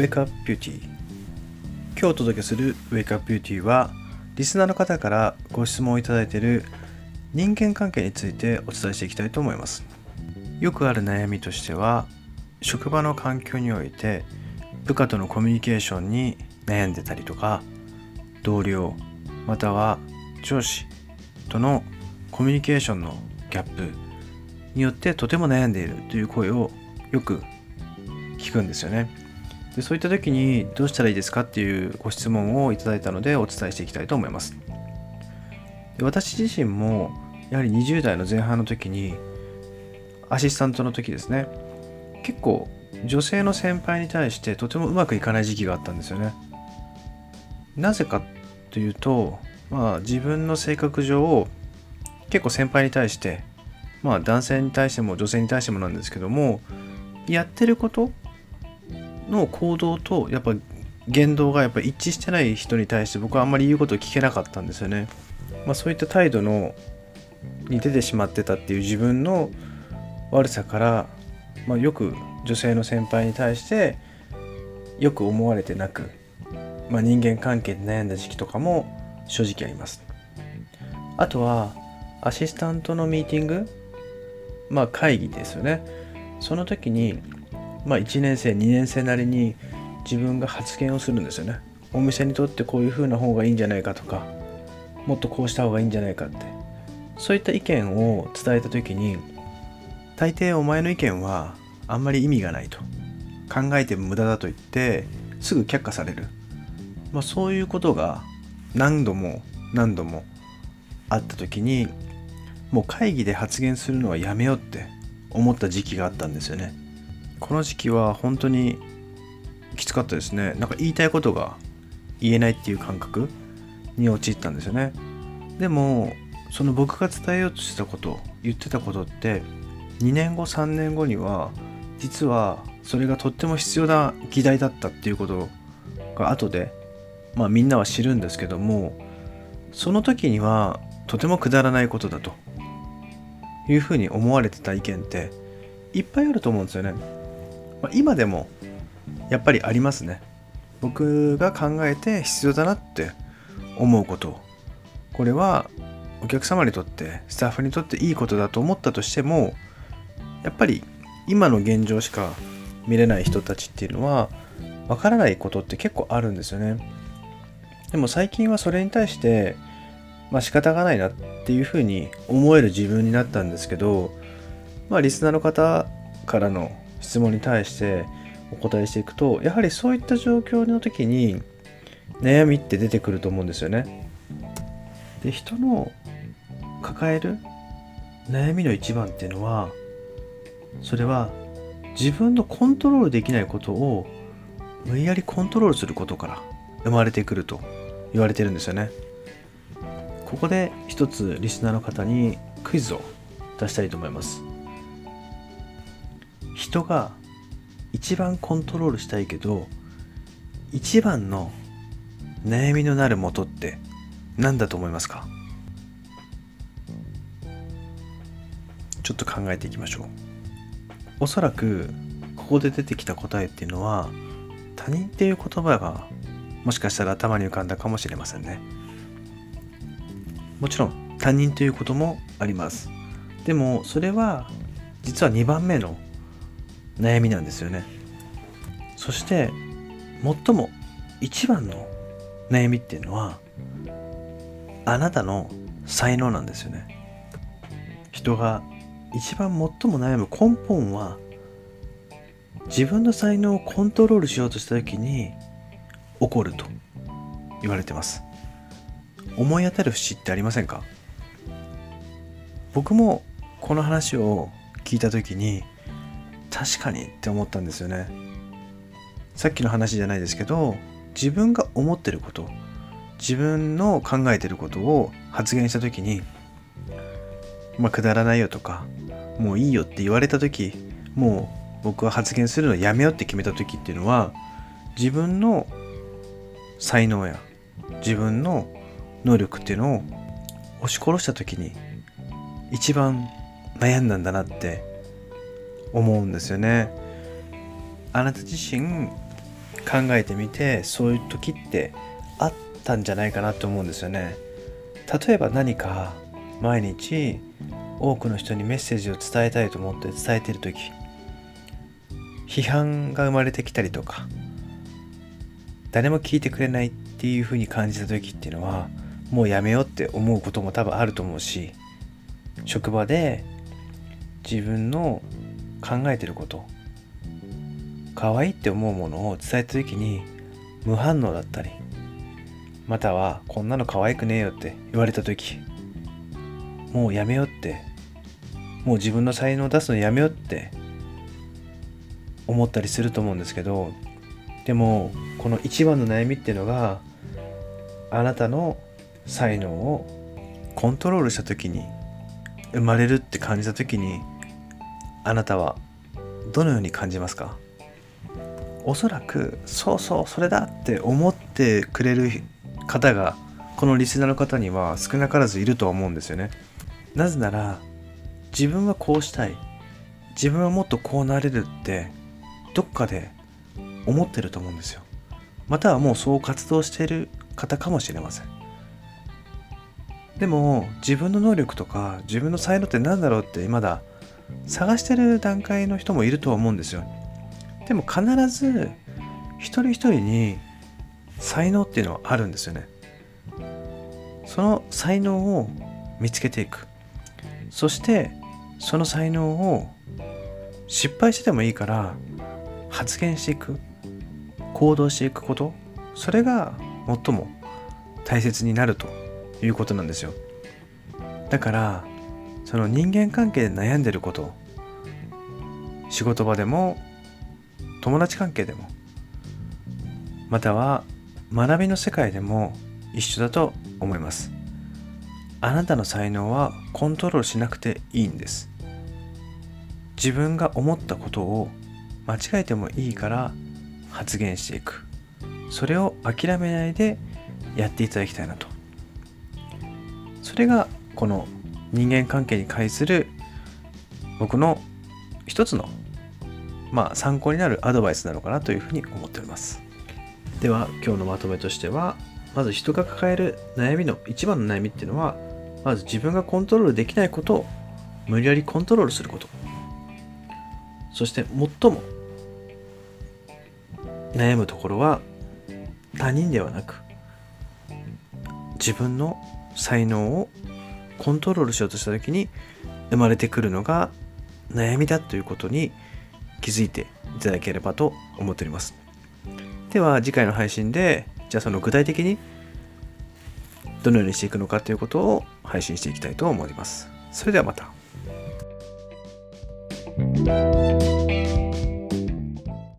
Wake Up Beauty 今日お届けする Wake Up Beauty はリスナーの方からご質問をいただいている人間関係についてお伝えしていきたいと思います。よくある悩みとしては職場の環境において部下とのコミュニケーションに悩んでたりとか同僚または上司とのコミュニケーションのギャップによってとても悩んでいるという声をよく聞くんですよね。でそういった時にどうしたらいいですかっていうご質問をいただいたのでお伝えしていきたいと思います。で私自身もやはり20代の前半の時にアシスタントの時ですね。結構女性の先輩に対してとてもうまくいかない時期があったんですよね。なぜかというとまあ自分の性格上結構先輩に対してまあ男性に対しても女性に対してもなんですけどもやってることの行動とやっぱ言動がやっぱ一致してない人に対して僕はあんまり言うことを聞けなかったんですよね。まあ、そういった態度のに出てしまってたっていう自分の悪さから、まあ、よく女性の先輩に対してよく思われてなく、まあ、人間関係で悩んだ時期とかも正直あります。あとはアシスタントのミーティングまあ会議ですよね。その時にまあ、1年生2年生なりに自分が発言をするんですよね。お店にとってこういう風な方がいいんじゃないかとかもっとこうした方がいいんじゃないかって。そういった意見を伝えた時に大抵お前の意見はあんまり意味がないと。考えても無駄だと言ってすぐ却下される、まあ、そういうことが何度も何度もあった時にもう会議で発言するのはやめようって思った時期があったんですよね。この時期は本当にきつかったですね。なんか言いたいことが言えないっていう感覚に陥ったんですよね。でもその僕が伝えようとしてたこと言ってたことって2年後3年後には実はそれがとっても必要な議題だったっていうことが後でまあみんなは知るんですけどもその時にはとてもくだらないことだというふうに思われてた意見っていっぱいあると思うんですよね。まあ、今でもやっぱりありますね。僕が考えて必要だなって思うこと。これはお客様にとってスタッフにとっていいことだと思ったとしてもやっぱり今の現状しか見れない人たちっていうのはわからないことって結構あるんですよね。でも最近はそれに対してまあ仕方がないなっていうふうに思える自分になったんですけどまあリスナーの方からの質問に対してお答えしていくとやはりそういった状況の時に悩みって出てくると思うんですよね。で人の抱える悩みの一番っていうのはそれは自分のコントロールできないことを無理やりコントロールすることから生まれてくると言われてるんですよね。ここで一つリスナーの方にクイズを出したいと思います。人が一番コントロールしたいけど一番の悩みのなるもとって何だと思いますか？ちょっと考えていきましょう。おそらくここで出てきた答えっていうのは他人っていう言葉がもしかしたら頭に浮かんだかもしれませんね。もちろん他人ということもあります。でもそれは実は2番目の悩みなんですよね。そして最も一番の悩みっていうのはあなたの才能なんですよね。人が一番最も悩む根本は自分の才能をコントロールしようとした時に起こると言われてます。思い当たる節ってありませんか？僕もこの話を聞いた時に確かにって思ったんですよね。さっきの話じゃないですけど自分が思ってること自分の考えてることを発言した時にまあくだらないよとかもういいよって言われた時もう僕は発言するのやめようって決めた時っていうのは自分の才能や自分の能力っていうのを押し殺した時に一番悩んだんだなって思うんですよね。あなた自身考えてみてそういう時ってあったんじゃないかなと思うんですよね。例えば何か毎日多くの人にメッセージを伝えたいと思って伝えてる時批判が生まれてきたりとか誰も聞いてくれないっていう風に感じた時っていうのはもうやめようって思うことも多分あると思うし職場で自分の考えてること。可愛いって思うものを伝えた時に無反応だったりまたはこんなの可愛くねえよって言われた時もうやめようってもう自分の才能を出すのやめようって思ったりすると思うんですけどでもこの一番の悩みっていうのがあなたの才能をコントロールした時に生まれるって感じた時にあなたはどのように感じますか？おそらくそうそうそれだって思ってくれる方がこのリスナーの方には少なからずいるとは思うんですよね。なぜなら自分はこうしたい。自分はもっとこうなれるってどっかで思ってると思うんですよ。またはもうそう活動している方かもしれません。でも自分の能力とか自分の才能って何だろうってまだ探してる段階の人もいるとは思うんですよ。でも必ず一人一人に才能っていうのはあるんですよね。その才能を見つけていく。そしてその才能を失敗してでもいいから発言していく。行動していくこと。それが最も大切になるということなんですよ。だからその人間関係で悩んでること。仕事場でも友達関係でも。または学びの世界でも一緒だと思います。あなたの才能はコントロールしなくていいんです。自分が思ったことを間違えてもいいから発言していく。それを諦めないでやっていただきたいなと。それがこの人間関係に関する僕の一つのまあ参考になるアドバイスなのかなというふうに思っております。では今日のまとめとしてはまず人が抱える悩みの一番の悩みっていうのはまず自分がコントロールできないことを無理やりコントロールすること。そして最も悩むところは他人ではなく自分の才能をコントロールしようとした時に生まれてくるのが悩みだということに気づいていただければと思っております。では次回の配信でじゃあその具体的にどのようにしていくのかということを配信していきたいと思います。それではまた。